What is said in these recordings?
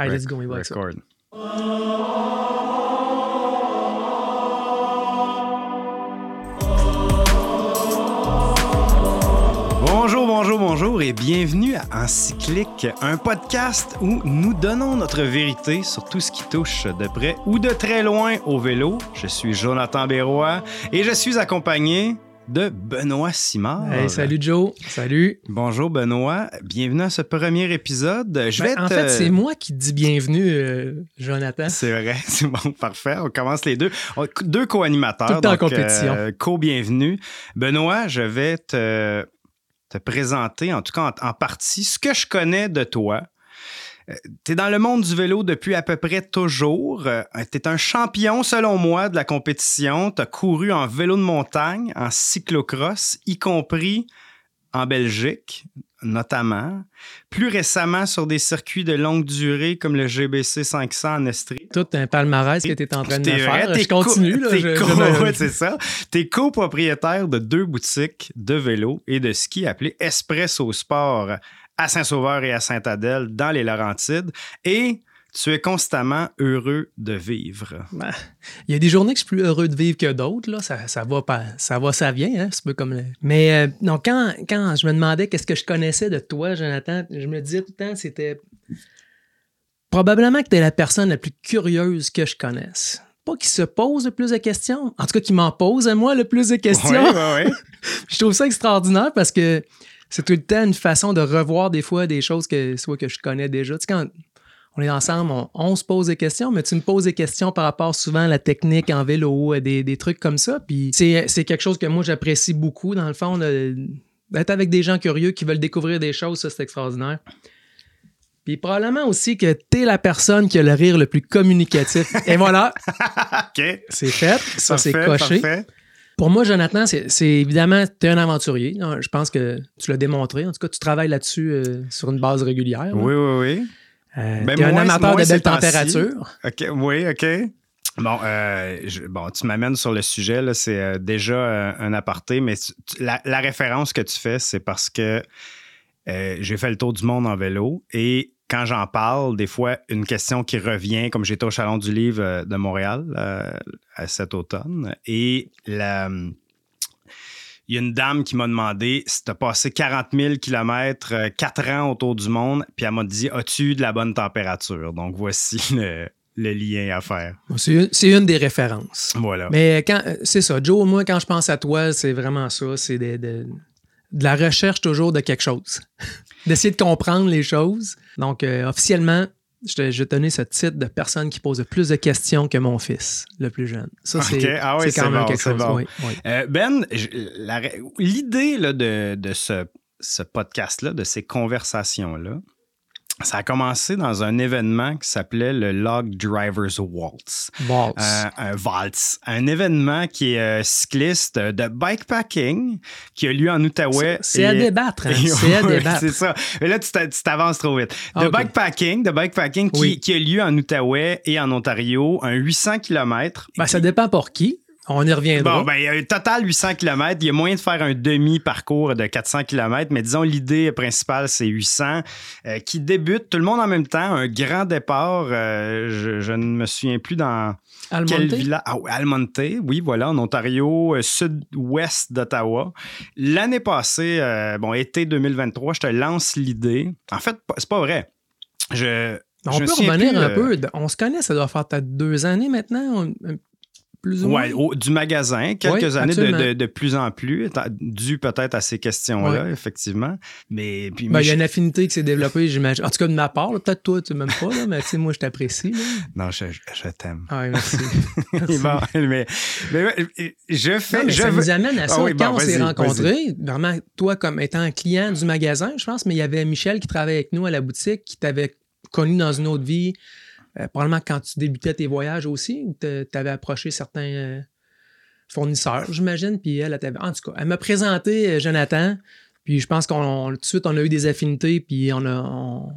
Allez, let's go, on y va avec ça. Record. Bonjour, bonjour, bonjour et bienvenue à Encyclique, un podcast où nous donnons notre vérité sur tout ce qui touche de près ou de très loin au vélo. Je suis Jonathan Bérois et je suis accompagné de Benoît Simard. Hey, salut Joe. Salut. Bonjour Benoît, bienvenue à ce premier épisode. Je vais Ben, en te- fait, c'est moi qui te dis bienvenue, euh, Jonathan. C'est vrai, c'est bon, parfait. On commence les deux. Deux co-animateurs. Tout le temps en donc, compétition. euh, co-bienvenue. Benoît, je vais te, te présenter, en tout cas en, en partie, ce que je connais de toi. Tu es dans le monde du vélo depuis à peu près toujours. tu es un champion, selon moi, de la compétition. Tu as couru en vélo de montagne, en cyclocross, y compris en Belgique, notamment. Plus récemment, sur des circuits de longue durée comme le GBC 500 en Estrie. Tout un palmarès que tu es en train de me vrai, faire. t'es Je continue. là, t'es je- co- je me- ouais, c'est ça. T'es copropriétaire de deux boutiques de vélo et de ski appelées Espresso Sport à Saint-Sauveur et à Sainte-Adèle dans les Laurentides. Et tu es constamment heureux de vivre. Ben, Il y a des journées que je suis plus heureux de vivre que d'autres. Là. Ça, ça, va pas, ça va, ça vient. Hein? C'est un peu comme le- Mais euh, non, quand, quand je me demandais qu'est-ce que je connaissais de toi, Jonathan, je me disais tout le temps, c'était probablement que tu es la personne la plus curieuse que je connaisse. Pas qui se pose le plus de questions, en tout cas qui m'en pose à moi le plus de questions. Ouais, ouais. je trouve ça extraordinaire parce que c'est tout le temps une façon de revoir des fois des choses que soit que je connais déjà. Tu sais, quand on est ensemble, on, on se pose des questions, mais tu me poses des questions par rapport souvent à la technique en vélo, des, des trucs comme ça. Puis c'est c'est quelque chose que moi j'apprécie beaucoup, dans le fond, d'être avec des gens curieux qui veulent découvrir des choses, ça c'est extraordinaire. Puis probablement aussi que t'es la personne qui a le rire le plus communicatif. Et voilà, OK. c'est fait. Ça, c'est coché. parfait. Pour moi, Jonathan, c'est évidemment, tu es un aventurier. Je pense que tu l'as démontré. En tout cas, tu travailles là-dessus euh, sur une base régulière. là. Oui, oui, oui. Euh, Ben, un amateur de belles températures. OK, oui, OK. Bon, euh, je- bon tu m'amènes sur le sujet, là, c'est euh, déjà euh, un aparté, mais tu- tu- la, la référence que tu fais, c'est parce que j'ai fait le tour du monde en vélo et quand j'en parle, des fois, une question qui revient, comme j'étais au Salon du Livre euh, de Montréal euh, cet automne, et la, il y a une dame qui m'a demandé si tu as passé 40 000 km, 4 ans autour du monde, puis elle m'a dit As-tu eu de la bonne température? Donc voici le, le lien à faire. C'est une, des références. Voilà. Mais quand euh, c'est ça, Joe, moi, quand je pense à toi, c'est vraiment ça. C'est de, de- de la recherche toujours de quelque chose. D'essayer de comprendre les choses. Donc, euh, officiellement, je te, je vais te donner ce titre de personne qui pose plus de questions que mon fils, le plus jeune. Ça, c'est. Ah oui, c'est quand même bon, quelque chose. bon. oui, oui. Euh, ben, l'idée de, de ce, ce podcast-là, de ces conversations-là, ça a commencé dans un événement qui s'appelait le Log Drivers Waltz. Waltz. Euh, un Waltz, un événement qui est euh, cycliste de bikepacking qui a lieu en Outaouais. C'est à débattre, hein? C'est à ouais, débattre. C'est ça. Mais là, tu t'a- tu t'avances trop vite. De bikepacking, de bikepacking qui a lieu en Outaouais et en Ontario, un 800 km. Ben, ça dépend pour qui. On y reviendra. Bon, ben, il y a un total 800 km. Il y a moyen de faire un demi-parcours de 400 km, mais disons, l'idée principale, c'est 800, euh, qui débute tout le monde en même temps. Un grand départ. euh, je, je ne me souviens plus dans Almonte? quel village. Ah, oui, Almonte, oui, voilà, en Ontario, euh, sud-ouest d'Ottawa. L'année passée, bon, été 2023, je te lance l'idée. En fait, c'est pas vrai. Je. On je peut revenir plus, un peu. On se connaît, ça doit faire peut-être deux années maintenant, on- plus ou moins? Ouais, au- du magasin, quelques Oui, années de, absolument. de- de plus en plus, dû peut-être à ces questions-là, effectivement. Mais puis, Ben, mais il y a je- une affinité qui s'est développée, j'imagine. En tout cas, de ma part, peut-être toi, tu m'aimes pas, là, mais tu sais, moi, je t'apprécie. non, je, je- je t'aime. Ah, oui, merci. Merci. Bon, mais, mais je fais, Non, je ça veux- nous amène à ça. Ah oui, Quand bon, on s'est rencontrés, vraiment, toi, comme étant un client du magasin, je pense, mais il y avait Michel qui travaillait avec nous à la boutique, qui t'avait connu dans une autre vie, euh, probablement quand tu débutais tes voyages aussi, ou tu avais approché certains euh, fournisseurs, j'imagine, puis elle, En tout cas, elle m'a présenté euh, Jonathan, puis je pense qu'on tout de suite, on a eu des affinités, puis on a. on-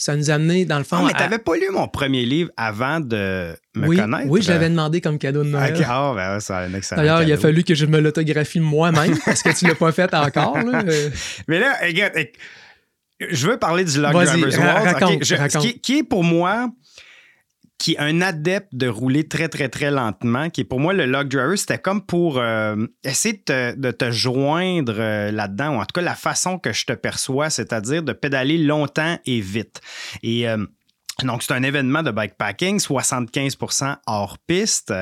ça nous a amené, dans le fond. Ah, mais à- t'avais pas lu mon premier livre avant de me oui, connaître? oui, je l'avais demandé comme cadeau de Noël. Ah, ben, ouais, c'est un excellent D'ailleurs, il a fallu que je me l'autographie moi-même parce que tu l'as pas fait encore. là. Mais là, regarde, je veux parler du Log Drivers ra- raconte, ok, je- raconte. Qui, qui est pour moi qui est un adepte de rouler très, très, très lentement, qui est pour moi le log driver, c'était comme pour euh, essayer de te, joindre euh, là-dedans, ou en tout cas la façon que je te perçois, c'est-à-dire de pédaler longtemps et vite. Et euh, donc, c'est un événement de bikepacking, 75% hors piste,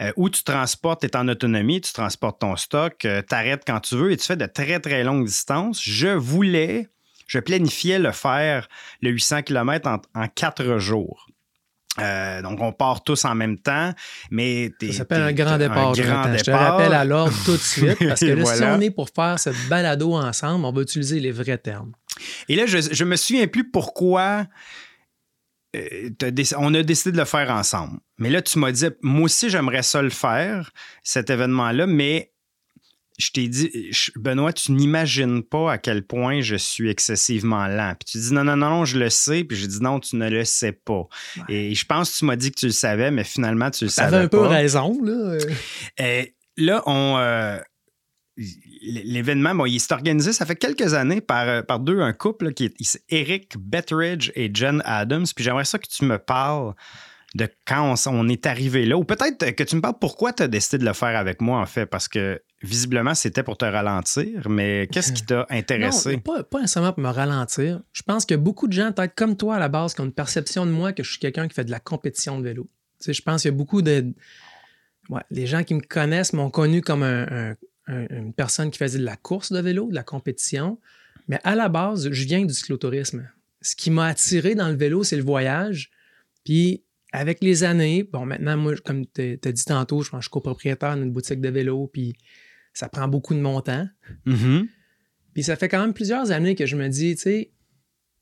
euh, où tu transportes, tu es en autonomie, tu transportes ton stock, tu t'arrêtes quand tu veux et tu fais de très, très longues distances. Je voulais, je planifiais le faire, le 800 km, en quatre jours. Euh, donc, on part tous en même temps, mais Ça s'appelle un grand départ. Un grand. Je te rappelle à l'ordre tout de suite, parce que là, si on est pour faire cette balado ensemble, on va utiliser les vrais termes. Et là, je, je me souviens plus pourquoi euh, on a décidé de le faire ensemble. Mais là, tu m'as dit, moi aussi, j'aimerais ça le faire, cet événement-là, mais je t'ai dit, je- Benoît, tu n'imagines pas à quel point je suis excessivement lent. Puis tu dis, non, non, non, je le sais. Puis j'ai dit, non, tu ne le sais pas. Et je pense que tu m'as dit que tu le savais, mais finalement, tu le Ça savais avait un peu raison, là. euh. Là, on. euh, L'événement, bon, il s'est organisé, ça fait quelques années par, euh, par deux, un couple là, qui est Eric Betteridge et Jen Adams. Puis j'aimerais ça que tu me parles de quand on, on est arrivé là, ou peut-être que tu me parles pourquoi tu as décidé de le faire avec moi, en fait, parce que visiblement, c'était pour te ralentir, mais qu'est-ce qui t'a intéressé? Non, pas, pas nécessairement pour me ralentir. Je pense que beaucoup de gens, peut-être comme toi à la base, qui ont une perception de moi que je suis quelqu'un qui fait de la compétition de vélo. Tu sais, je pense qu'il y a beaucoup de. Ouais, les gens qui me connaissent m'ont connu comme un- un- un- une personne qui faisait de la course de vélo, de la compétition. Mais à la base, je viens du cyclotourisme. Ce qui m'a attiré dans le vélo, c'est le voyage. Puis avec les années, bon, maintenant, moi, comme tu as dit tantôt, je pense que je suis copropriétaire d'une boutique de vélo, puis ça prend beaucoup de mon temps. Mhm. Puis ça fait quand même plusieurs années que je me dis, tu sais,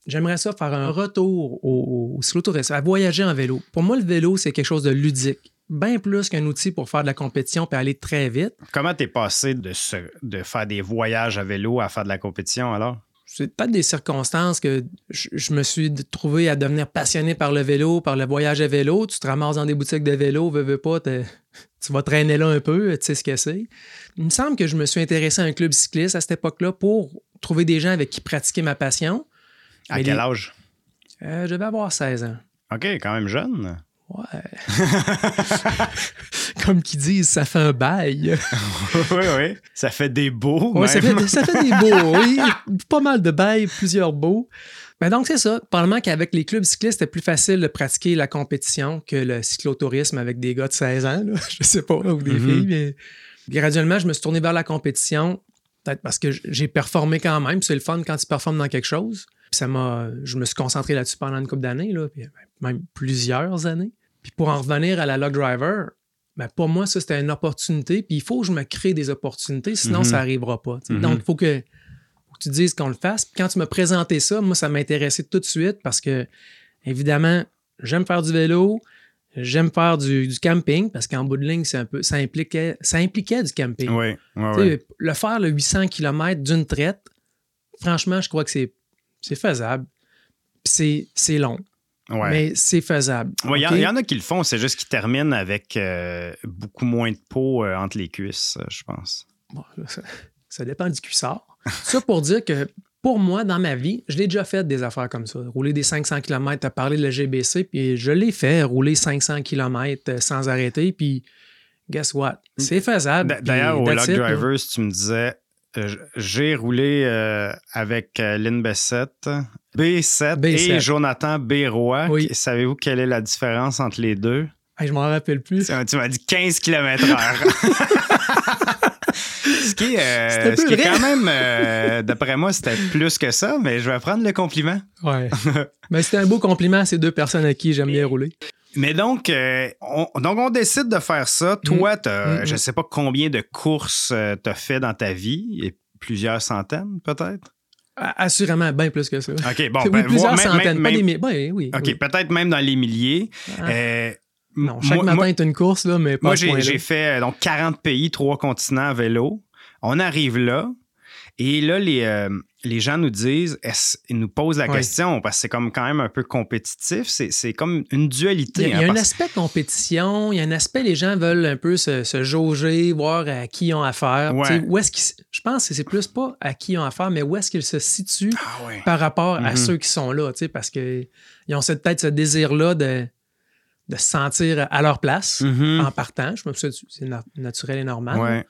j'aimerais ça faire un retour au, au cyclotourisme, à voyager en vélo. Pour moi, le vélo, c'est quelque chose de ludique. Bien plus qu'un outil pour faire de la compétition puis aller très vite. Comment t'es passé de, faire des voyages à vélo à faire de la compétition alors? C'est peut-être des circonstances que je, je me suis trouvé à devenir passionné par le vélo, par le voyage à vélo. Tu te ramasses dans des boutiques de vélo, veux, veux pas, t'es- tu vas traîner là un peu, tu sais ce que c'est. Il me semble que je me suis intéressé à un club cycliste à cette époque-là pour trouver des gens avec qui pratiquer ma passion. À Mais quel les- âge? Euh, je devais avoir 16 ans. OK, quand même jeune. Ouais. Comme qu'ils disent, ça fait un bail. oui, oui. Ça fait des beaux. Ouais, ça, fait, ça fait des beaux, oui. Pas mal de bails, plusieurs beaux. Mais donc, c'est ça. Probablement qu'avec les clubs cyclistes, c'était plus facile de pratiquer la compétition que le cyclotourisme avec des gars de 16 ans, là. je sais pas, ou des Mhm. filles. Mais graduellement, je me suis tourné vers la compétition, peut-être parce que j'ai performé quand même. C'est le fun quand tu performes dans quelque chose. Puis ça m'a, je me suis concentré là-dessus pendant une couple d'années, là, puis même plusieurs années. Puis pour en revenir à la log driver, ben pour moi, ça, c'était une opportunité. Puis il faut que je me crée des opportunités, sinon Mhm. ça n'arrivera pas. Mhm. Donc, il faut que, faut que tu dises qu'on le fasse. Puis quand tu m'as présenté ça, moi, ça m'intéressait tout de suite parce que, évidemment, j'aime faire du vélo, j'aime faire du, du camping parce qu'en bout de ligne, un peu, ça, impliquait, ça impliquait du camping. Oui, oui, Tu sais, oui. Le faire le 800 km d'une traite, franchement, je crois que c'est, faisable. Puis c'est, long, Ouais. mais c'est faisable. Ouais, Il y en- y, a qui le font, c'est juste qu'ils terminent avec euh, beaucoup moins de peau euh, entre les cuisses, euh, je pense. Bon, ça, ça dépend du cuissard. Ça pour dire que pour moi, dans ma vie, je l'ai déjà fait des affaires comme ça. Rouler des 500 km, à parler de la GBC, puis je l'ai fait, rouler 500 km sans arrêter, puis guess what? C'est faisable. D'ailleurs, au Log là. Drivers, tu me disais, euh, j'ai roulé euh, avec euh, Lynn Bessette, B7, et B7. Jonathan Béroy. Oui. Savez-vous quelle est la différence entre les deux? Hey, je m'en rappelle plus. Tu tu m'as dit 15 km/h. est, euh, C'était ce qui est quand même, euh, d'après moi, c'était plus que ça, mais je vais prendre le compliment. Ouais. Mais c'était un beau compliment à ces deux personnes à qui j'aime bien rouler. Mais donc, euh, on, donc, on décide de faire ça. Toi, t'as- Mm, je mm. ne sais pas combien de courses tu as fait dans ta vie, et plusieurs centaines peut-être? Assurément, bien plus que ça. OK, bon, oui, ben, plusieurs même- centaines, même- pas des milliers. Ben, oui, OK, oui. peut-être même dans les milliers. Ah. Euh, non, chaque moi- matin moi- est une course, là, mais pas Moi, j'ai fait euh, donc 40 pays, trois continents à vélo. On arrive là. Et là, les, euh, les gens nous disent, ils nous posent la question parce que c'est comme quand même un peu compétitif. C'est comme une dualité. Il y a, hein, un aspect compétition, il y a un aspect les gens veulent un peu se, jauger, voir à qui ils ont affaire. Où je pense que c'est plus pas à qui ils ont affaire, mais où est-ce qu'ils se situent ah par rapport à mm-hmm. ceux qui sont là, parce qu'ils ont peut-être ce désir-là de, de se sentir à leur place mm-hmm. en partant. Je pense que c'est naturel et normal.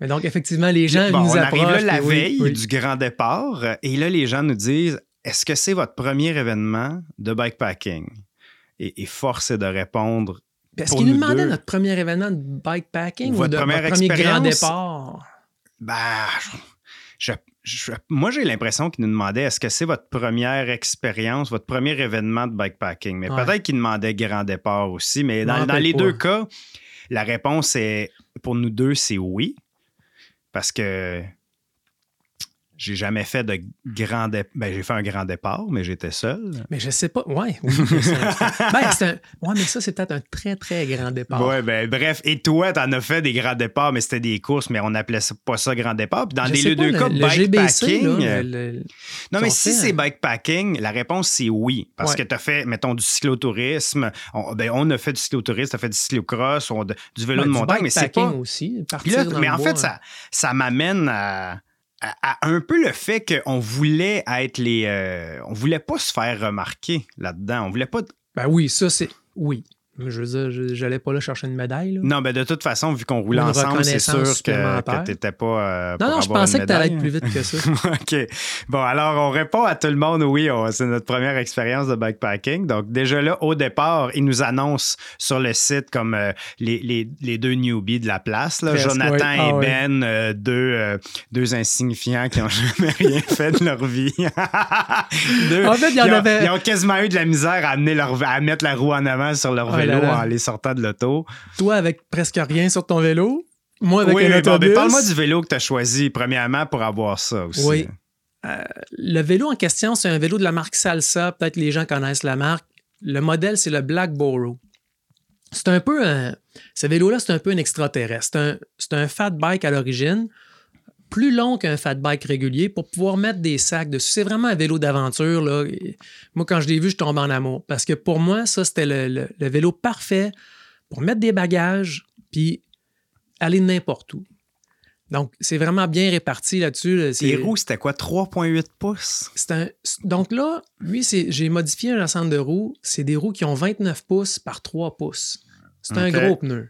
Mais donc, effectivement, les gens nous on arrive là la veille du grand départ et là, les gens nous disent est-ce que c'est votre premier événement de bikepacking? Et, force est de répondre. Est-ce qu'ils nous demandaient notre premier événement de bikepacking ou, de, votre premier grand départ? Ben, moi, j'ai l'impression qu'ils nous demandaient est-ce que c'est votre première expérience, votre premier événement de bikepacking? Mais peut-être qu'ils demandaient grand départ aussi. Mais dans, dans les deux cas, la réponse est pour nous deux, c'est oui. Parce que j'ai jamais fait de grand départ. Ben, j'ai fait un grand départ, mais j'étais seul. Mais je sais pas. Ouais, oui. ben, Ouais, mais ça, c'est peut-être un très, très grand départ. Ouais, ben, bref. Et toi, t'en as fait des grands départs, mais c'était des courses, mais on n'appelait pas ça grand départ. Puis dans les deux cas, bikepacking. non, mais si c'est bikepacking, la réponse, c'est oui. Parce que tu as fait, mettons, du cyclotourisme. On, ben, on a fait du cyclotourisme, tu as fait du cyclocross, du vélo ben, de montagne, mais c'est pas. aussi. mais en fait, ça, ça m'amène à un peu le fait qu'on voulait être les. Euh, on voulait pas se faire remarquer là-dedans. On voulait pas. Ben oui, ça, c'est. Oui. Je veux dire, j'allais pas là chercher une médaille. Non, mais de toute façon, vu qu'on roulait ensemble, c'est sûr que, tu n'étais pas. Euh, non, non, je pensais que tu allais être plus vite que ça. OK. Bon, alors, on répond à tout le monde oui, c'est notre première expérience de bikepacking. Donc, déjà là, au départ, ils nous annoncent sur le site comme euh, les, les, deux newbies de la place, là, Jonathan et ah Ben, euh, deux, deux insignifiants qui n'ont jamais rien fait de leur vie. en fait, il y en ils avait. Ont, ils ont quasiment eu de la misère à, amener leur, à mettre la roue en avant sur leur vélo en les sortant de l'auto. Toi, avec presque rien sur ton vélo. Moi, avec un autobus. parle-moi du vélo que tu as choisi, premièrement, pour avoir ça aussi. Oui. Euh, le vélo en question, c'est un vélo de la marque Salsa. Peut-être les gens connaissent la marque. Le modèle, c'est le Black Boro. C'est un peu un. Ce vélo-là, c'est un peu un extraterrestre. C'est un, un fat bike à l'origine plus long qu'un fat bike régulier pour pouvoir mettre des sacs dessus. C'est vraiment un vélo d'aventure. Là. moi, quand je l'ai vu, je tombe en amour. Parce que pour moi, ça, c'était le, vélo parfait pour mettre des bagages puis aller n'importe où. Donc, c'est vraiment bien réparti là-dessus. Les roues, c'était quoi? 3,8 pouces? Un... Donc là, lui, j'ai modifié un ensemble de roues. C'est des roues qui ont 29 pouces par 3 pouces. C'est un gros pneu.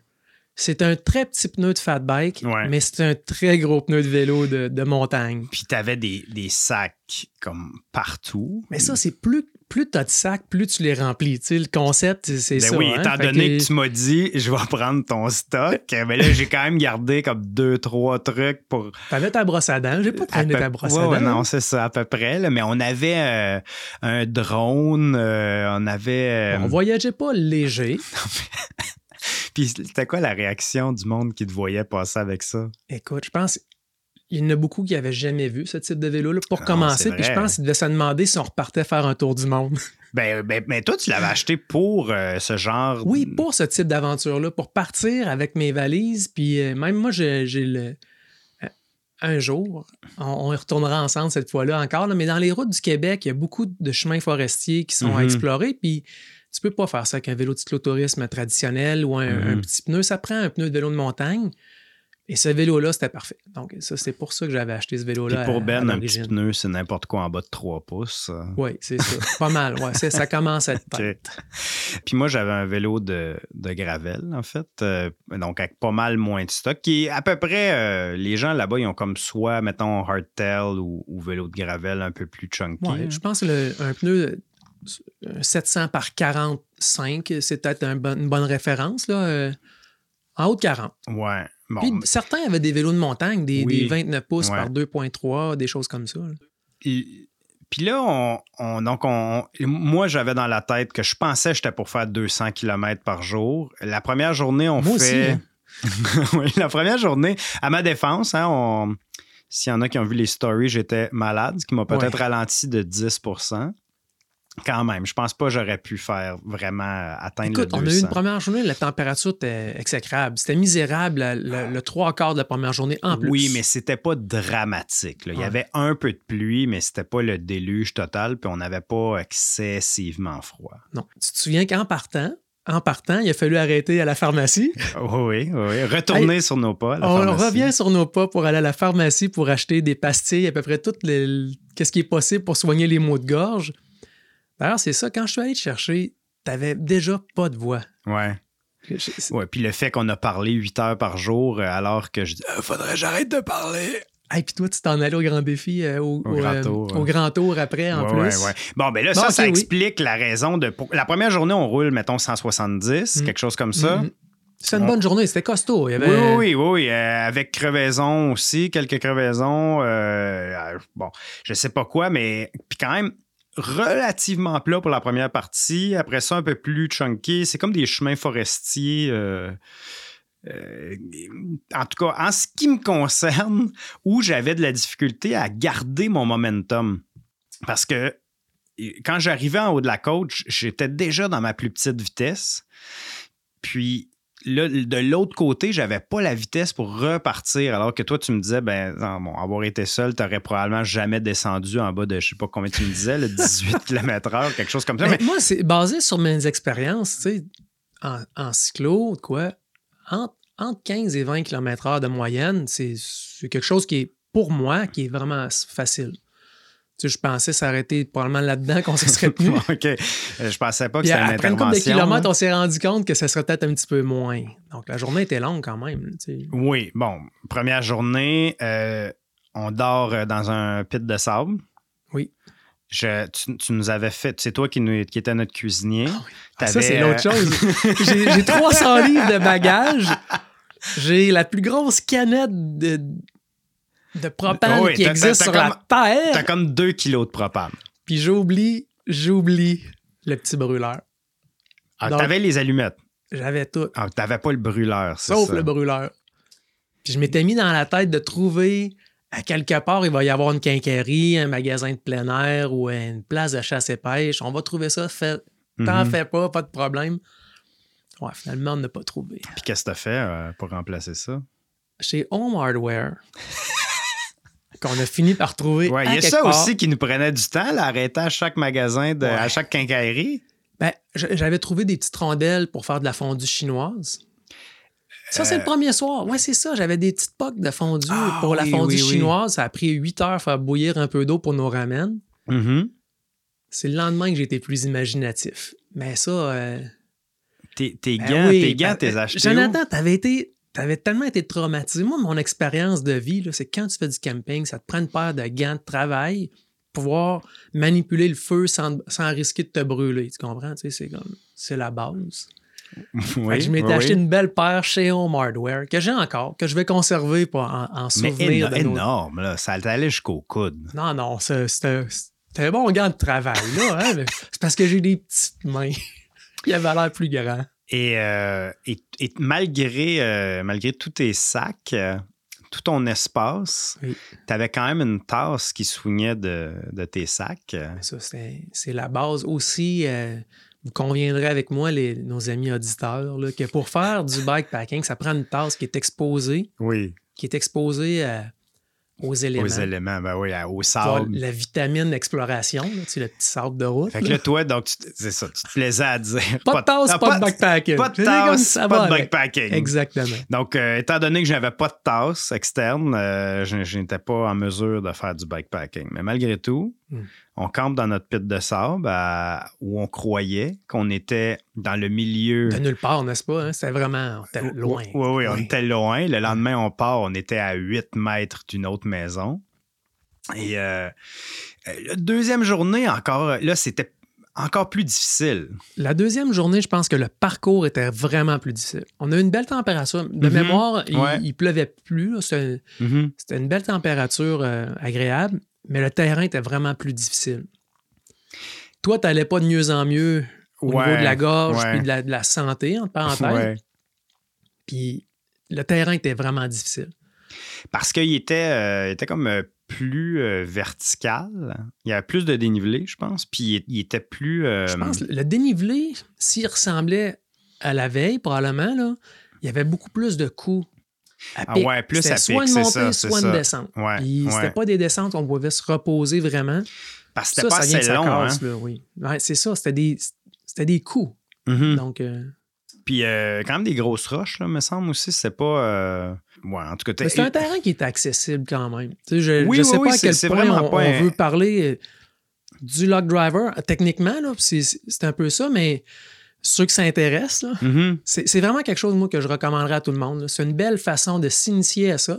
C'est un très petit pneu de fat bike, mais c'est un très gros pneu de vélo de, montagne. Puis tu avais des, sacs comme partout. Mais ça, c'est plus, plus tu as de sacs, plus tu les remplis. Tu sais, le concept, c'est ben ça. Oui, hein. étant donné que... tu m'as dit, je vais prendre ton stock, mais là, j'ai quand même gardé comme deux, trois trucs pour. T'avais ta brosse à dents. J'ai pas traîné ta brosse à dents. non, c'est ça, à peu près. Mais on avait euh, un drone, euh, on avait. On voyageait pas léger. Puis c'était quoi la réaction du monde qui te voyait passer avec ça? Écoute, je pense il y en a beaucoup qui n'avaient jamais vu ce type de vélo-là pour commencer. Puis je pense qu'ils devaient se demander si on repartait faire un tour du monde. Ben, ben mais toi, tu l'avais acheté pour euh, ce genre. Oui, pour ce type d'aventure-là, pour partir avec mes valises. Puis euh, même moi, j'ai le. Euh, un jour, on, y retournera ensemble cette fois-là encore, mais dans les routes du Québec, il y a beaucoup de chemins forestiers qui sont à mm-hmm. explorer. Puis tu peux pas faire ça avec un vélo de cyclotourisme traditionnel ou un, mm-hmm. petit pneu. Ça prend un pneu de vélo de montagne. Et ce vélo-là, c'était parfait. Donc, ça, c'est pour ça que j'avais acheté ce vélo-là. pour Ben, un petit pneu, c'est n'importe quoi en bas de 3 pouces. Oui, c'est ça. pas mal. Ouais, ça commence à être tête. Puis moi, j'avais un vélo de, de gravel, en fait. Euh, donc, avec pas mal moins de stock. Qui à peu près, euh, les gens là-bas, ils ont comme soit, mettons, hardtail ou, ou vélo de gravel un peu plus chunky. Ouais, je pense qu'un pneu 700 par 45, c'est peut-être une bonne référence, là. Euh, en haut de 40. Ouais. Puis certains avaient des vélos de montagne, des, 29 pouces par 2,3, des choses comme ça. puis là, on, donc on, moi, j'avais dans la tête que je pensais que j'étais pour faire 200 km par jour. La première journée, on fait. Hein. oui, la première journée, à ma défense, hein, s'il y en a qui ont vu les stories, j'étais malade, ce qui m'a peut-être ralenti de 10 Quand même, je pense pas que j'aurais pu faire vraiment euh, atteindre Écoute, le on 200. a eu une première journée, la température était exécrable. C'était misérable le, trois quarts de la première journée en plus. Oui, mais c'était pas dramatique. là. Il y avait un peu de pluie, mais c'était pas le déluge total, puis on n'avait pas excessivement froid. Non. Tu te souviens qu'en partant, en partant, il a fallu arrêter à la pharmacie? Oui, oui, oui. Retourner sur nos pas. la on pharmacie. revient sur nos pas pour aller à la pharmacie pour acheter des pastilles, à peu près tout le, qu'est-ce qui est possible pour soigner les maux de gorge. D'ailleurs, c'est ça, quand je suis allé te chercher, t'avais déjà pas de voix. Ouais. Ouais, puis le fait qu'on a parlé 8 heures par jour, euh, alors que je dis Euh, faudrait que j'arrête de parler. Hey, puis toi, tu t'en allais au grand défi, euh, au, Au au, grand euh, tour, au grand tour après, en Ouais, plus. ouais, ouais. Bon, ben là, Bon, ça, ça oui. explique la raison de. La première journée, on roule, mettons, 170, Mm. quelque chose comme ça. Mhm. C'était une On- bonne journée, c'était costaud. Il y avait... Oui, oui, oui, oui, euh, avec crevaison aussi, quelques crevaisons. euh, bon, je sais pas quoi, mais puis quand même relativement plat pour la première partie. Après ça, un peu plus chunky. C'est comme des chemins forestiers. euh, euh, en tout cas, en ce qui me concerne, où j'avais de la difficulté à garder mon momentum. Parce que quand j'arrivais en haut de la côte, j'étais déjà dans ma plus petite vitesse. Puis là, de l'autre côté, j'avais pas la vitesse pour repartir. Alors que toi, tu me disais, ben, non, bon, avoir été seul, t'aurais probablement jamais descendu en bas de, je sais pas combien tu me disais, le 18 km/h, quelque chose comme ça. Ben, Mais, Moi, c'est basé sur mes expériences, tu sais, en, en cyclo, quoi, entre, entre 15 et 20 km/h de moyenne, c'est quelque chose qui est, pour moi, qui est vraiment facile. Tu sais, je pensais s'arrêter probablement là-dedans qu'on se serait tenu. OK. Euh, Je pensais pas que c'était une après une couple de intervention. kilomètres, on s'est rendu compte que ça serait peut-être un petit peu moins. Donc, la journée était longue quand même. tu sais. Oui, bon, première journée, euh, on dort euh, dans un pit de sable. Oui. Je, tu, tu nous avais fait, c'est toi qui, nous, qui étais notre cuisinier. Ah, ça, c'est l'autre chose. J'ai j'ai 300 livres de bagages. J'ai la plus grosse canette de, de propane Oui, qui existe sur comme- la Terre. T'as comme 2 kilos de propane. Puis j'oublie, j'oublie le petit brûleur. Ah, t'avais les allumettes. J'avais tout, Ah, t'avais pas le brûleur, c'est sauf ça. le brûleur. Puis je m'étais mis dans la tête de trouver à quelque part, il va y avoir une quincaillerie, un magasin de plein air ou une place de chasse et pêche. On va trouver ça. Fait, T'en Mhm. fais pas, pas de problème. Ouais, finalement, on n'a pas trouvé. Puis qu'est-ce que t'as fait euh, pour remplacer ça? Chez Home Hardware, qu'on a fini par trouver. Ouais, il y a ça part. aussi qui nous prenait du temps, là, arrêter à chaque magasin, de, Ouais. à chaque quincaillerie. Ben, j'avais trouvé des petites rondelles pour faire de la fondue chinoise. Ça, c'est Euh, le premier soir. Ouais, c'est ça. J'avais des petites poques de fondue Ah, pour la fondue oui, oui. chinoise. Ça a pris 8 heures à faire bouillir un peu d'eau pour nos ramen. Mhm. C'est le lendemain que j'ai été plus imaginatif. Mais ça. euh, Tes, tes ben gants, oui, tes gants, ben, t'es euh, achetés? Jonathan, t'avais été. T'avais tellement été traumatisé. Moi, mon expérience de vie, c'est quand tu fais du camping, ça te prend une paire de gants de travail pour pouvoir manipuler le feu sans, sans risquer de te brûler. Tu comprends? Tu sais, c'est comme. C'est la base. Oui, je m'étais oui, acheté une belle paire chez Home Hardware que j'ai encore, que je vais conserver pour en, en Mais souvenir. éno- nos- énorme, là. Ça allait jusqu'au coude. Non, non, c'était un bon gant de travail, là. hein, mais C'est parce que j'ai des petites mains. Il avait l'air plus grand. Et, euh, et, et malgré, euh, malgré tous tes sacs, euh, tout ton espace, Oui. tu avais quand même une tasse qui soignait de, de tes sacs. Ça, c'est la base aussi. vous conviendrez avec moi, les, nos amis auditeurs, là, que pour faire du bikepacking, ça prend une tasse qui est exposée, Oui, qui est exposée euh, aux éléments. aux éléments, ben oui, au vois, sable. la vitamine d'exploration, là, tu sais, le petit sable de route. Fait que là. là, toi, donc, c'est ça, tu te plaisais à dire. Pas de tasse, ah, pas, de backpacking. Pas de tasse, pas de backpacking. Exactement. Donc, euh, étant donné que je n'avais pas de tasse externe, euh, je, n'étais pas en mesure de faire du bikepacking. Mais malgré tout, Mm. on campe dans notre pit de sable à- où on croyait qu'on était dans le milieu. De nulle part, n'est-ce pas? hein? C'était vraiment on était loin. Oui, oui, on était loin. Le lendemain, on part, on était à 8 mètres d'une autre maison. Et euh, euh, la deuxième journée, encore, là, c'était encore plus difficile. La deuxième journée, je pense que le parcours était vraiment plus difficile. On a eu une belle température. De Mhm. mémoire, il, Ouais. il pleuvait plus. C'était c'était une belle température euh, agréable, mais le terrain était vraiment plus difficile. Toi, tu n'allais pas de mieux en mieux au Ouais, niveau de la gorge ouais. puis de la, de la santé, entre parenthèses. Ouais. Puis le terrain était vraiment difficile. Parce qu'il était, euh, il était comme euh, plus euh, vertical. Il y avait plus de dénivelé, je pense. Puis il, il était plus. Je pense que le dénivelé, s'il ressemblait à la veille, probablement, là, il y avait beaucoup plus de coups. À Ah pic. ouais, plus à soit pic, une c'est montée, ça, soit une ça. descente. Ouais, Puis ouais. c'était pas des descentes on pouvait se reposer vraiment. Parce que Ça, c'était pas ça de assez long. Hein? casse, là, oui. Ouais, c'est ça, c'était des, c'était des coups. Mhm. Donc, euh, Puis euh, quand même des grosses roches, là, me semble aussi. C'est pas. euh, Ouais, en tout cas, c'est un terrain qui est accessible quand même. Tu sais, je Oui, ne oui, sais oui, pas à c'est- quel point on, pas on veut parler euh, du log driver. Techniquement, c'est un peu ça, mais ceux qui s'intéressent, Mhm. C'est vraiment quelque chose, moi, que je recommanderais à tout le monde. C'est une belle façon de s'initier à ça.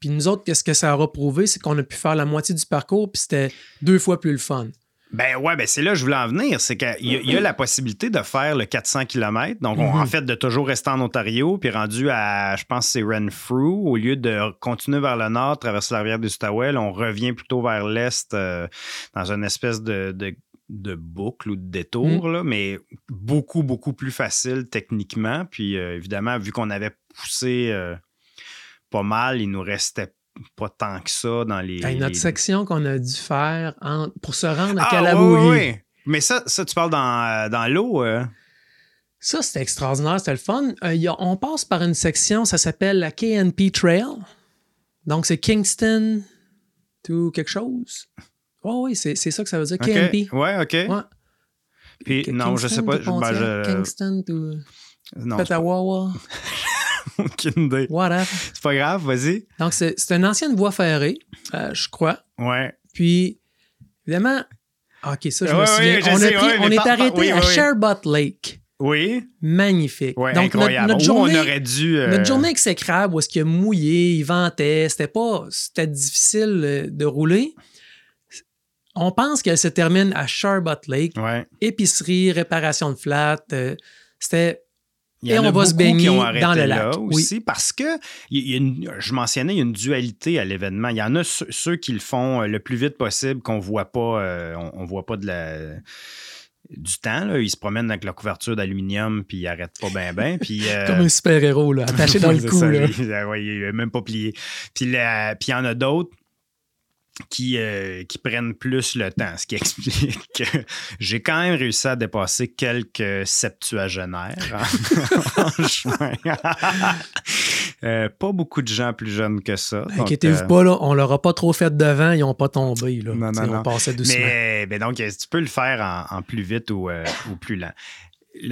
Puis nous autres, qu'est-ce que ça aura prouvé? C'est qu'on a pu faire la moitié du parcours, puis c'était deux fois plus le fun. Ben ouais, ben c'est là que je voulais en venir. C'est qu'il y, a- y a la possibilité de faire le 400 km. Donc, on- en fait, de toujours rester en Ontario, puis rendu à, je pense, c'est Renfrew, au lieu de continuer vers le nord, traverser la rivière du Stawell, on revient plutôt vers l'est euh, dans une espèce de, de, de boucle ou de détour, là, mais beaucoup, beaucoup plus facile techniquement. Puis, euh, évidemment, vu qu'on avait poussé euh, pas mal, il nous restait pas tant que ça dans les. Hey, notre les- section qu'on a dû faire en- pour se rendre à Ah, oui. Mais ça, ça, tu parles dans, euh, dans l'eau. euh? Ça, c'était extraordinaire, c'était le fun. Il y a- on passe par une section, ça s'appelle la KNP Trail. Donc, c'est Kingston to quelque chose. Oh oui, c'est ça que ça veut dire, OK. KNP. Ouais, OK. Ouais. Puis, K- non, je sais Kingston pas. ben, je- Kingston to non, Petawawa, aucune idée. whatever. C'est pas grave, vas-y. Donc, c'est une ancienne voie ferrée, euh, je crois. Ouais. Puis, évidemment, ah, OK, ça, je Ouais, me ouais, souviens. je on, sais, pris- on est arrêté oui, à oui. Sherbot Lake. Oui. Magnifique. Ouais, Donc, incroyable. notre journée, on aurait dû. euh, notre journée exécrable, où est-ce qu'il a mouillé, il ventait, c'était pas... C'était difficile euh, de rouler. On pense qu'elle se termine à Sherbot Lake. Ouais. Épicerie, réparation de flat. euh, c'était... Il y Et on a va se baigner dans le là lac, oui. aussi parce que il y a une- je mentionnais, il y a une dualité à l'événement. Il y en a ceux, ceux qui le font euh, le plus vite possible, qu'on voit pas, euh, on, on voit pas de la du temps. Là. Ils se promènent avec leur couverture d'aluminium puis ils n'arrêtent pas bien, bien. Puis euh, Comme un super-héros, attaché dans le cou. ça, là. Ah ouais, il est même pas plié. Puis il y en a d'autres qui, euh, qui prennent plus le temps, ce qui explique que j'ai quand même réussi à dépasser quelques septuagénaires en, en chemin. Euh, pas beaucoup de gens plus jeunes que ça. donc, Inquiétez-vous euh, pas, là, on leur a pas trop fait devant, ils n'ont pas tombé. Là. Non, non. On passait doucement. Mais ben donc, tu peux le faire en, en plus vite ou, ou plus lent?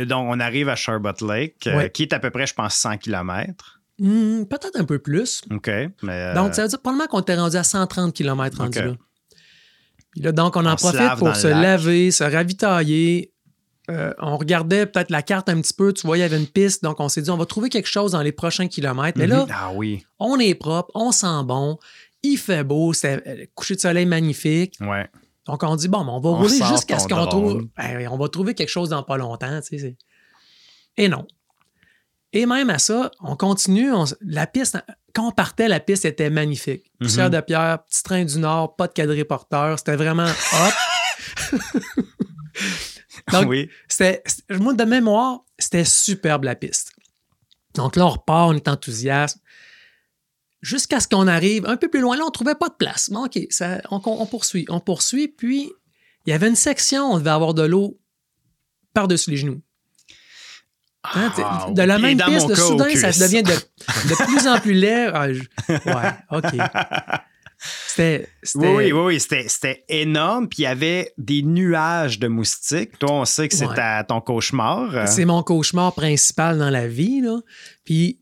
Donc, on arrive à Sherbot Lake, Ouais. qui est à peu près, je pense, 100 km. Hmm, Peut-être un peu plus. OK. Mais, euh, Donc, ça veut dire probablement qu'on était rendu à 130 km rendu OK. là. Puis là, donc, on en On profite pour se laver, se ravitailler. Euh, on regardait peut-être la carte un petit peu, tu vois, il y avait une piste, donc on s'est dit, on va trouver quelque chose dans les prochains kilomètres. Mais là, mhm. Ah oui. on est propre, on sent bon, il fait beau, c'était euh, coucher de soleil magnifique. Ouais. Donc, on dit, bon, ben, on va On rouler jusqu'à ce qu'on trouve. Ben on va trouver quelque chose dans pas longtemps, tu sais. c'est- Et non. Et même à ça, on continue. on la piste, quand on partait, la piste était magnifique. Poussière Mhm. de pierre, petit train du Nord, pas de quadriporteur. C'était vraiment hot. Donc, oui. c'était, c'était- moi, de mémoire, c'était superbe la piste. Donc là, on repart, on est enthousiaste. Jusqu'à ce qu'on arrive un peu plus loin. Là, on ne trouvait pas de place. Bon, OK, ça, on, on poursuit. On poursuit, puis il y avait une section, on devait avoir de l'eau par-dessus les genoux. Hein, Ah, de la même mon de soudain, ça devient de, de plus en plus laid. Ah, je- ouais, OK. C'était. c'était- Oui, oui, oui, c'était, c'était énorme. Puis il y avait des nuages de moustiques. Toi, on sait que c'est Ouais. ta- ton cauchemar. Euh, C'est mon cauchemar principal dans la vie. Là. Puis,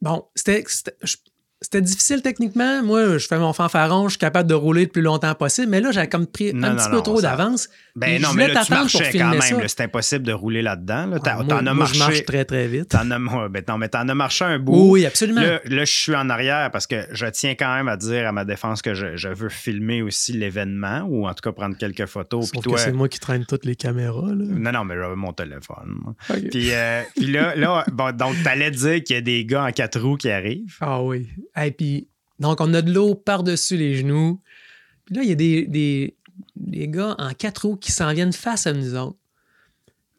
bon, c'était, c'était, je- c'était difficile techniquement. Moi, je fais mon fanfaron, je suis capable de rouler le plus longtemps possible. Mais là, j'avais comme pris Non, un non, petit non, peu trop ça- d'avance. Ben non, je mais là, tu marchais quand même. C'est impossible de rouler là-dedans. Là. Ah, moi, as moi, je marche marché. très, très vite. T'en as, ben non, mais t'en as marché un bout. Oui, absolument. Là, là, je suis en arrière parce que je tiens quand même à dire à ma défense que je, je veux filmer aussi l'événement ou en tout cas prendre quelques photos. Sauf toi, que c'est moi qui traîne toutes les caméras. Là. non, non, mais j'avais mon téléphone. moi. OK. Puis, euh, puis là, là bon, donc, t'allais dire qu'il y a des gars en quatre roues qui arrivent. Ah oui. Et puis, donc, on a de l'eau par-dessus les genoux. Puis là, il y a des, des, des gars en quatre roues qui s'en viennent face à nous autres.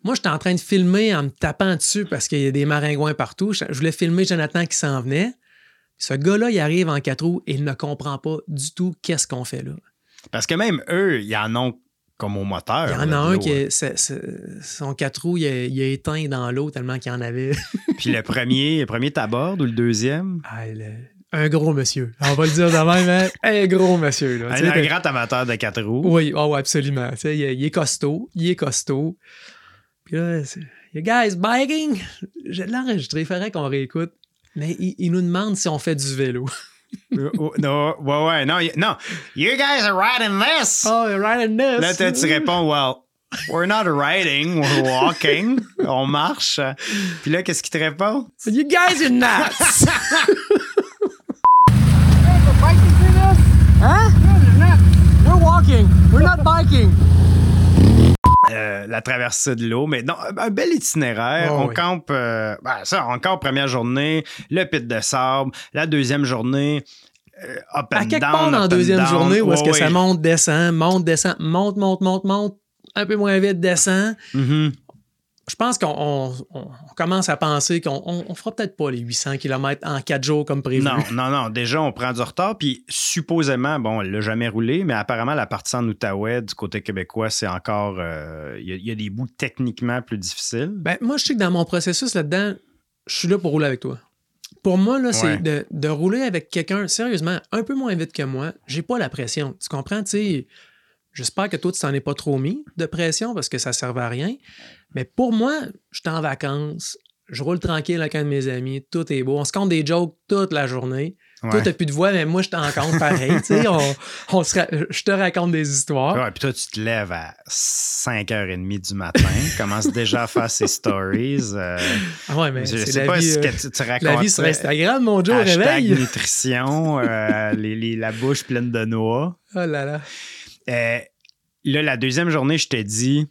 Moi, j'étais en train de filmer en me tapant dessus parce qu'il y a des maringouins partout. Je voulais filmer Jonathan qui s'en venait. Ce gars-là, il arrive en quatre roues et il ne comprend pas du tout qu'est-ce qu'on fait là. Parce que même eux, il y en ont comme au moteur. Il y en a un qui, est, son quatre roues, il a éteint dans l'eau tellement qu'il y en avait. Puis le premier, le premier t'aborde ou le deuxième? Ah, un gros monsieur. On va le dire de même, hein? un gros monsieur. Là, un, un grand amateur de quatre roues. Oui, oh, absolument. Il, il, est costaud, il est costaud. Puis là, You guys biking? Je l'ai enregistré, il faudrait qu'on réécoute. Mais il, il, nous demande si on fait du vélo. non, ouais, ouais, non, non. You guys are riding this. Oh, you're riding this. Là, tu réponds, well, we're not riding, we're walking. on marche. Puis là, qu'est-ce qu'il te répond? You guys are nuts. Huh? We're walking. We're not biking. Euh, la traversée de l'eau, mais non, un bel itinéraire. Oh, on oui. campe, euh, ben, ça, encore première journée, le pit de sable, la deuxième journée, euh, up and À quelque down, part dans la deuxième down. journée où est-ce que ça monte, descend, monte, descend, monte, monte, monte, monte, un peu moins vite, descend. Mhm. Je pense qu'on on- on commence à penser qu'on on, on fera peut-être pas les 800 km en quatre jours comme prévu. Non, non, non. Déjà, on prend du retard. Puis, supposément, bon, elle l'a jamais roulé, mais apparemment, la partie en Outaouais, du côté québécois, c'est encore. euh, Il y, a- il y a des bouts techniquement plus difficiles. Ben, moi, je sais que dans mon processus là-dedans, je suis là pour rouler avec toi. Pour moi, là, c'est Ouais. de, de rouler avec quelqu'un, sérieusement, un peu moins vite que moi. J'ai pas la pression. Tu comprends? Tu sais, j'espère que toi, tu t'en es pas trop mis de pression parce que ça servait à rien. Mais pour moi, je suis en vacances, je roule tranquille avec un de mes amis, tout est beau. On se compte des jokes toute la journée. Toi, Ouais. t'as plus de voix, mais moi, je t'en compte pareil. on, on se ra- je te raconte des histoires. Ouais, puis toi, tu te lèves à 5h30 du matin, commences déjà à faire ses stories. euh, Ah ouais, mais je c'est sais la pas vie, ce euh, que tu, tu racontes. la vie sur Instagram, mon Joe, au Hashtag réveil. nutrition, euh, les- les- la bouche pleine de noix. Oh là là. Euh, là, la deuxième journée, je t'ai dit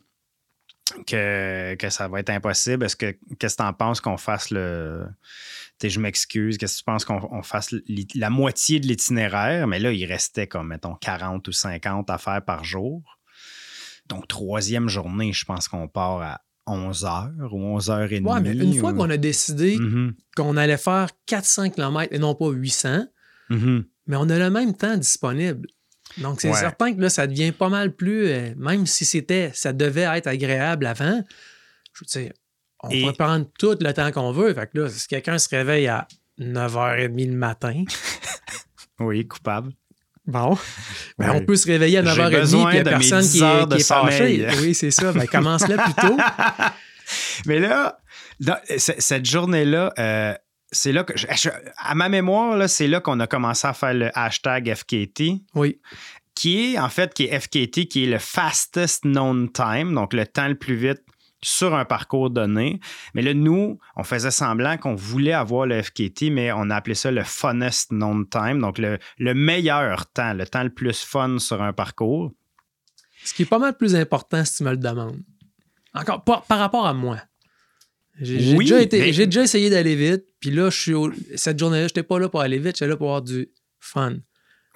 que, que ça va être impossible. Est-ce que qu'est-ce que tu en penses qu'on fasse le. Je m'excuse. Qu'est-ce que tu penses qu'on on fasse la moitié de l'itinéraire? Mais là, il restait comme, mettons, 40 ou 50 à faire par jour. Donc, troisième journée, je pense qu'on part à 11 h ou 11 h 30 Ouais, mais une fois qu'on a décidé Mhm, qu'on allait faire 400 km et non pas 800, mhm. mais on a le même temps disponible. Donc, c'est Ouais. certain que là, ça devient pas mal plus, euh, même si c'était, ça devait être agréable avant, je veux dire, on Et- peut prendre tout le temps qu'on veut. Fait que là, si quelqu'un se réveille à 9h30 le matin, Oui, coupable. bon, ben, on peut se réveiller à J'ai 9h30 besoin puis il n'y a personne 10 qui est, de qui est fâché. Oui, c'est ça. Ben, commence là plus tôt. Mais là, dans- cette journée-là, euh, c'est là que, je- je- à ma mémoire, c'est là qu'on a commencé à faire le hashtag FKT, Oui. qui est en fait qui est FKT, qui est le fastest known time, donc le temps le plus vite sur un parcours donné. Mais là, nous, on faisait semblant qu'on voulait avoir le FKT, mais on a appelé ça le funnest known time, donc le, le meilleur temps, le temps le plus fun sur un parcours. Ce qui est pas mal plus important si tu me le demandes. Encore, par, par rapport à moi. J'ai Oui, déjà, été- mais- j'ai déjà essayé d'aller vite, puis là, je suis au- cette journée-là, j'étais pas là pour aller vite, j'étais là pour avoir du fun.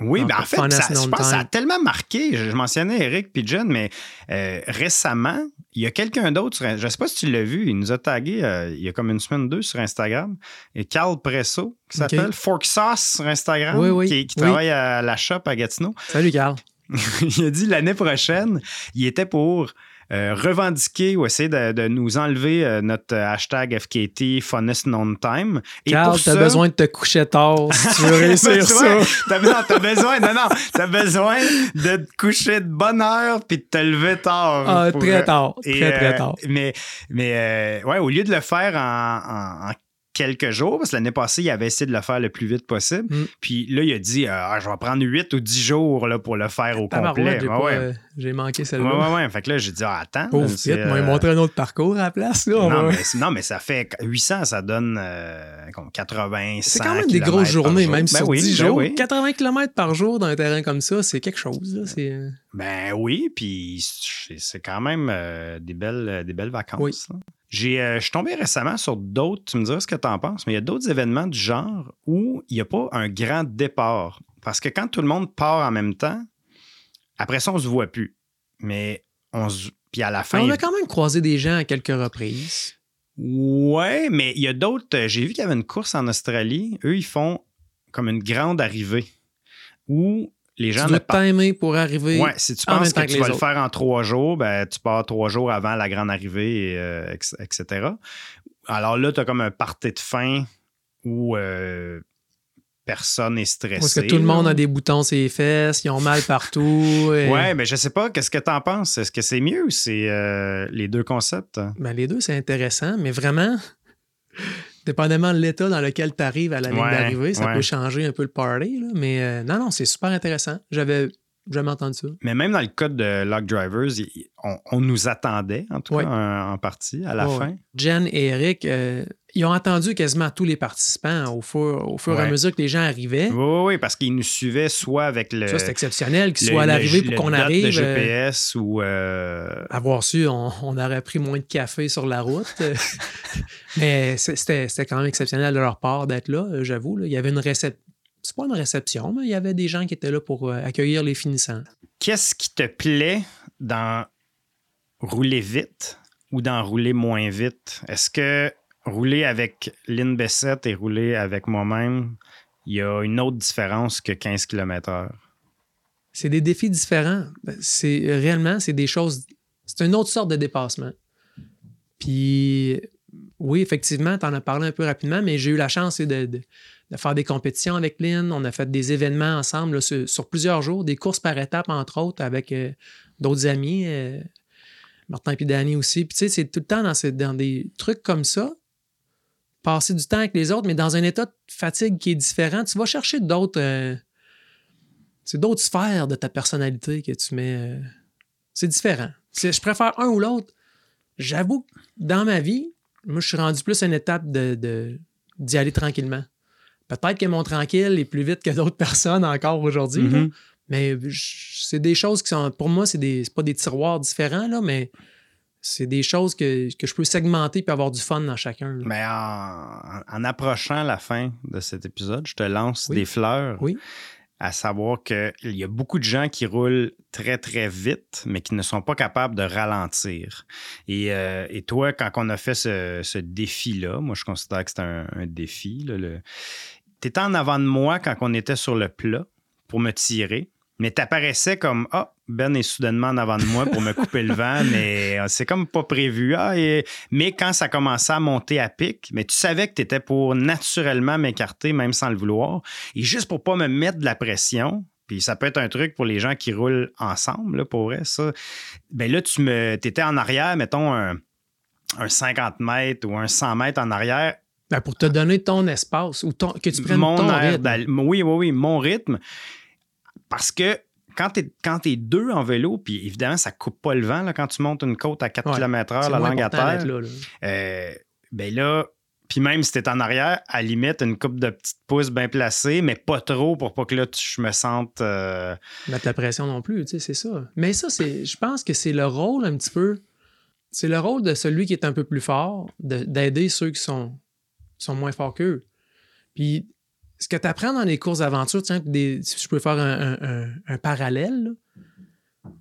Oui, Donc, mais en fait, ça, je known pense que ça a tellement marqué. Je, je mentionnais Eric puis John, mais euh, récemment, il y a quelqu'un d'autre, sur- je ne sais pas si tu l'as vu, il nous a tagué euh, il y a comme une semaine ou deux sur Instagram, et Carl Presso, qui s'appelle Fork Sauce sur Instagram, Oui, oui, qui, qui oui. travaille à la shop à Gatineau. Salut, Carl. il a dit l'année prochaine, il était pour euh, revendiquer ou essayer de, de nous enlever euh, notre hashtag FKT Funnest Known Time. Et Carl, t'as ça- besoin de te coucher tard si tu veux réussir besoin- ça. T'as, non, t'as besoin, non, non, t'as besoin de te coucher de bonne heure puis de te lever tard. Ah, pour, très euh, tard. et, Très, très euh, tard. Mais, mais euh, ouais, au lieu de le faire en, en- en quelques jours, parce que l'année passée, il avait essayé de le faire le plus vite possible. Mm. Puis là, il a dit euh, Ah, je vais prendre 8 ou 10 jours là, pour le faire au complet. Tabarouette, j'ai, Ouais, pas, ouais. euh, j'ai manqué Ouais, celle-là. ouais, ouais. Fait que là, j'ai dit, ah, attends. Moi, il euh, montrait un autre parcours à la place. Là, non, mais, non, mais ça fait 800, ça donne euh, comme 80, C'est 100 quand même des grosses journées, jour. même Ben sur oui, 10 ben jours. oui. 80 km par jour dans un terrain comme ça, c'est quelque chose. Là. C'est, Ben oui, puis c'est quand même des, belles, des belles vacances. Oui. J'ai, euh, je suis tombé récemment sur d'autres, tu me diras ce que tu en penses, mais il y a d'autres événements du genre où il n'y a pas un grand départ. Parce que quand tout le monde part en même temps, après ça, on se voit plus. Mais on se. Puis à la fin. On a quand même croisé des gens à quelques reprises. Ouais, mais il y a d'autres. euh, J'ai vu qu'il y avait une course en Australie. Eux, ils font comme une grande arrivée où les gens tu ne dois timer pour arriver. Ouais, si tu en penses même temps que que tu vas le faire en trois jours, ben, tu pars trois jours avant la grande arrivée, et, euh, etc. Alors là, tu as comme un party de fin où euh, personne n'est stressé. Parce que tout le monde a des boutons sur les fesses, ils ont mal partout. et- Ouais, mais je sais pas, qu'est-ce que tu en penses? Est-ce que c'est mieux ou c'est euh, les deux concepts? Ben, les deux, c'est intéressant, mais vraiment, dépendamment de l'état dans lequel tu arrives à la ligne Ouais, d'arrivée, ça ouais. peut changer un peu le party. là. Mais euh, non, non, c'est super intéressant. J'avais jamais entendu ça. Mais même dans le cas de Lock Drivers, on, on nous attendait, en tout Ouais. cas, en, en partie, à la fin. Jen et Eric, euh, ils ont entendu quasiment tous les participants au fur, au fur et à mesure que les gens arrivaient. Oui, oui, parce qu'ils nous suivaient soit avec le. Ça, c'est exceptionnel qu'ils le- soient à le- l'arrivée pour le qu'on arrive. de euh, GPS ou. euh, avoir su, on, on aurait pris moins de café sur la route. Mais c'était c'était quand même exceptionnel de leur part d'être là, euh, j'avoue. Il y avait une réception. C'est pas une réception, mais il y avait des gens qui étaient là pour euh, accueillir les finissants. Qu'est-ce qui te plaît dans rouler vite ou dans rouler moins vite? Est-ce que rouler avec Lynn Bessette et rouler avec moi-même, il y a une autre différence que 15 km/h? C'est des défis différents. Ben, C'est réellement, c'est des choses. C'est une autre sorte de dépassement. Puis, oui, effectivement, tu en as parlé un peu rapidement, mais j'ai eu la chance de, de- faire des compétitions avec Lynn. On a fait des événements ensemble sur, plusieurs jours, des courses par étapes, entre autres, avec euh, d'autres amis, euh, Martin et Danny aussi. Puis, tu sais, c'est tout le temps dans, dans des trucs comme ça, passer du temps avec les autres, mais dans un état de fatigue qui est différent. Tu vas chercher d'autres. euh, c'est d'autres sphères de ta personnalité que tu mets. euh, c'est différent. Je préfère un ou l'autre. J'avoue que dans ma vie, moi, je suis rendu plus à une étape de, de- d'y aller tranquillement. Peut-être que mon tranquille est plus vite que d'autres personnes encore aujourd'hui. Mhm. mais c'est des choses qui sont. Pour moi, c'est, des, c'est pas des tiroirs différents, là, mais c'est des choses que, que je peux segmenter puis avoir du fun dans chacun. là. Mais en, en approchant la fin de cet épisode, je te lance Oui. des fleurs. Oui. À savoir qu'il y a beaucoup de gens qui roulent très, très vite, mais qui ne sont pas capables de ralentir. Et, euh, et toi, quand on a fait ce, ce défi-là, moi, je considère que un, un défi. Tu étais en avant de moi quand on était sur le plat pour me tirer. Mais t'apparaissais comme Ah, Ben est soudainement en avant de moi pour me couper le vent, mais euh, c'est comme pas prévu. Ah, et- mais quand ça commençait à monter à pic, mais tu savais que tu étais pour naturellement m'écarter, même sans le vouloir. Et juste pour pas me mettre de la pression, puis ça peut être un truc pour les gens qui roulent ensemble, là, pour vrai, ça. Ben là, tu me, étais en arrière, mettons un, un 50 mètres ou un 100 mètres en arrière, Ben, pour te donner ton espace ou ton, que tu prennes mon ton rythme. d'al- Oui, oui, oui, mon rythme. Parce que quand tu es, deux en vélo, puis évidemment, ça coupe pas le vent là, quand tu montes une côte à 4 Ouais. km/h, C'est la langue à terre. là, là. Euh, ben là, puis même si tu en arrière, à la limite, une coupe de petites pouces bien placées, mais pas trop pour pas que là, tu- je me sente. euh, mettre la pression non plus, tu sais, c'est ça. Mais ça, c'est, je pense que c'est le rôle un petit peu, c'est le rôle de celui qui est un peu plus fort, de- d'aider ceux qui sont, sont moins forts qu'eux. Puis, ce que tu apprends dans les courses d'aventure, tiens, des, si je peux faire un, un- un- un parallèle,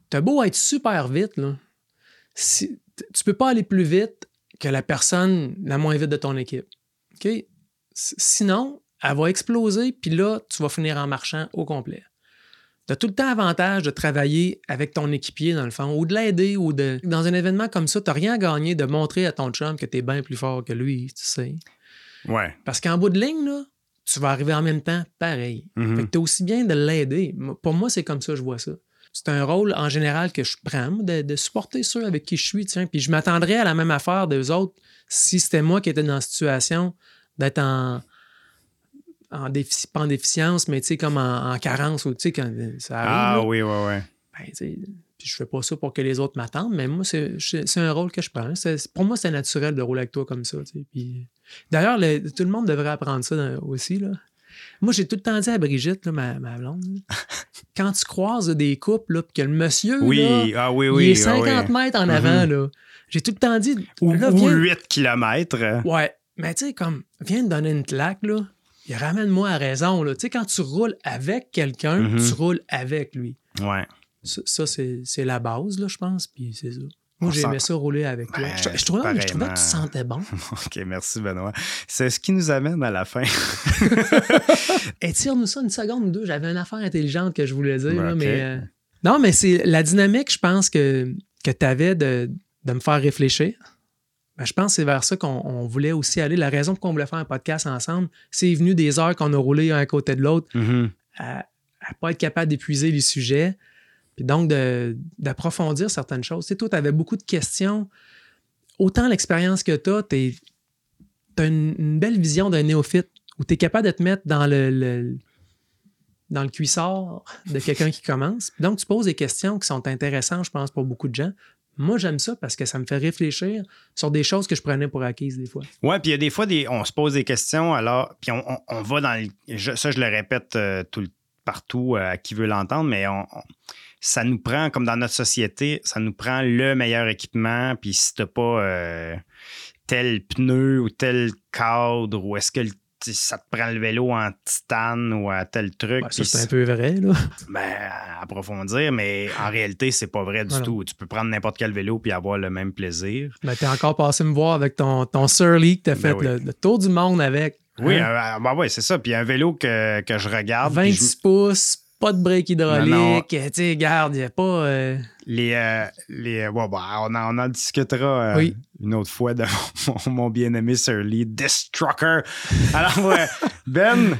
t'as beau être super vite, là, si, tu peux pas aller plus vite que la personne la moins vite de ton équipe. Sinon, elle va exploser, puis là, tu vas finir en marchant au complet. Tu as tout le temps avantage de travailler avec ton équipier, dans le fond, ou de l'aider, ou de. Dans un événement comme ça, tu rien à gagner de montrer à ton chum que tu es bien plus fort que lui, tu sais? Ouais. Parce qu'en bout de ligne, là, tu vas arriver en même temps pareil. Mhm. Fait que t'es aussi bien de l'aider. Pour moi, c'est comme ça que je vois ça. C'est un rôle en général que je prends, de, de supporter ceux avec qui je suis. tiens. Puis je m'attendrais à la même affaire des autres si c'était moi qui étais dans la situation d'être en, en défici- pas en déficience, mais tu sais, comme en, en carence ou tu quand ça arrive. Ah là, oui, oui, oui. ben, tu puis je fais pas ça pour que les autres m'attendent, mais moi, c'est un rôle que je prends. Pour moi, c'est naturel de rouler avec toi comme ça. Puis, D'ailleurs, le- tout le monde devrait apprendre ça dans- aussi. Là. Moi, j'ai tout le temps dit à Brigitte, là, ma, ma blonde, là, quand tu croises des couples, là, puis que le monsieur, Oui, ah oui, il oui. est 50 ah mètres en avant, là. j'ai tout le temps dit, Ou, là, ou viens- 8 km. Ouais, mais tu sais, comme, viens me donner une claque, là. Il ramène-moi à raison. Tu sais, quand tu roules avec quelqu'un, Mhm. tu roules avec lui. Ouais. Ça, ça, c'est la base, là, je pense, puis c'est ça. Moi, On j'ai sent- aimé ça rouler avec toi. Ben, je, je trouvais, je trouvais que tu sentais bon. OK, merci Benoît. C'est ce qui nous amène à la fin. Étire-nous ça une seconde ou deux. J'avais une affaire intelligente que je voulais dire. Ben, là, mais, euh, Non, mais c'est la dynamique, je pense, que, que tu avais de, de me faire réfléchir. Ben, je pense que c'est vers ça qu'on on voulait aussi aller. La raison pour qu'on voulait faire un podcast ensemble, c'est venu des heures qu'on a roulé un à côté de l'autre Mhm. à ne pas être capable d'épuiser les sujets. Puis donc, d'approfondir certaines choses. Tu sais, toi, tu avais beaucoup de questions. Autant l'expérience que tu as, tu as une, belle vision d'un néophyte où tu es capable de te mettre dans le, dans le cuissard de quelqu'un qui commence. Donc, tu poses des questions qui sont intéressantes, je pense, pour beaucoup de gens. Moi, j'aime ça parce que ça me fait réfléchir sur des choses que je prenais pour acquises des fois. Ouais, puis il y a des fois, des, on se pose des questions, alors, puis on, on- va dans le. ça, je le répète euh, tout partout euh, à qui veut l'entendre, mais on- ça nous prend, comme dans notre société, ça nous prend le meilleur équipement, puis si t'as pas euh, tel pneu ou tel cadre, ou est-ce que le- ça te prend le vélo en titane ou à tel truc. Puis c'est un peu vrai. Là. ben, approfondir, mais en réalité, c'est pas vrai du Voilà. tout. Tu peux prendre n'importe quel vélo puis avoir le même plaisir. Ben, tu es encore passé me voir avec ton, ton Surly que tu as Ben fait oui. le, le tour du monde avec. Oui, Hein? euh, ben ouais, c'est ça. Puis un vélo que, que je regarde. puis 26 je- pouces, pas de break hydraulique. Tu sais, garde, il n'y a pas. euh, les, euh, les, ouais, bon, on, en, on en discutera euh, Oui. une autre fois de mon, mon bien-aimé Surly Destrucker. Alors, ouais, Ben,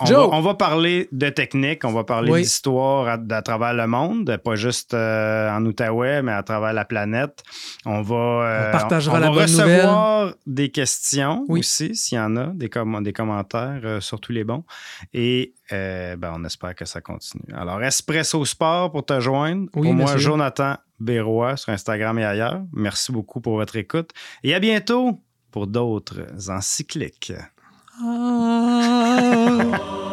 on va, Joe. on va parler de technique, on va parler Oui. d'histoire à, à travers le monde, pas juste euh, en Outaouais, mais à travers la planète. On va, euh, On partagera on la va bonne recevoir des questions Oui. aussi, s'il y en a, des, comm- des commentaires, euh, surtout les bons. Et euh, ben, on espère que ça continue. Alors, Espresso Sport pour te joindre. Oui, pour moi. Jonathan Bérois sur Instagram et ailleurs. Merci beaucoup pour votre écoute. Et à bientôt pour d'autres encycliques. Oh.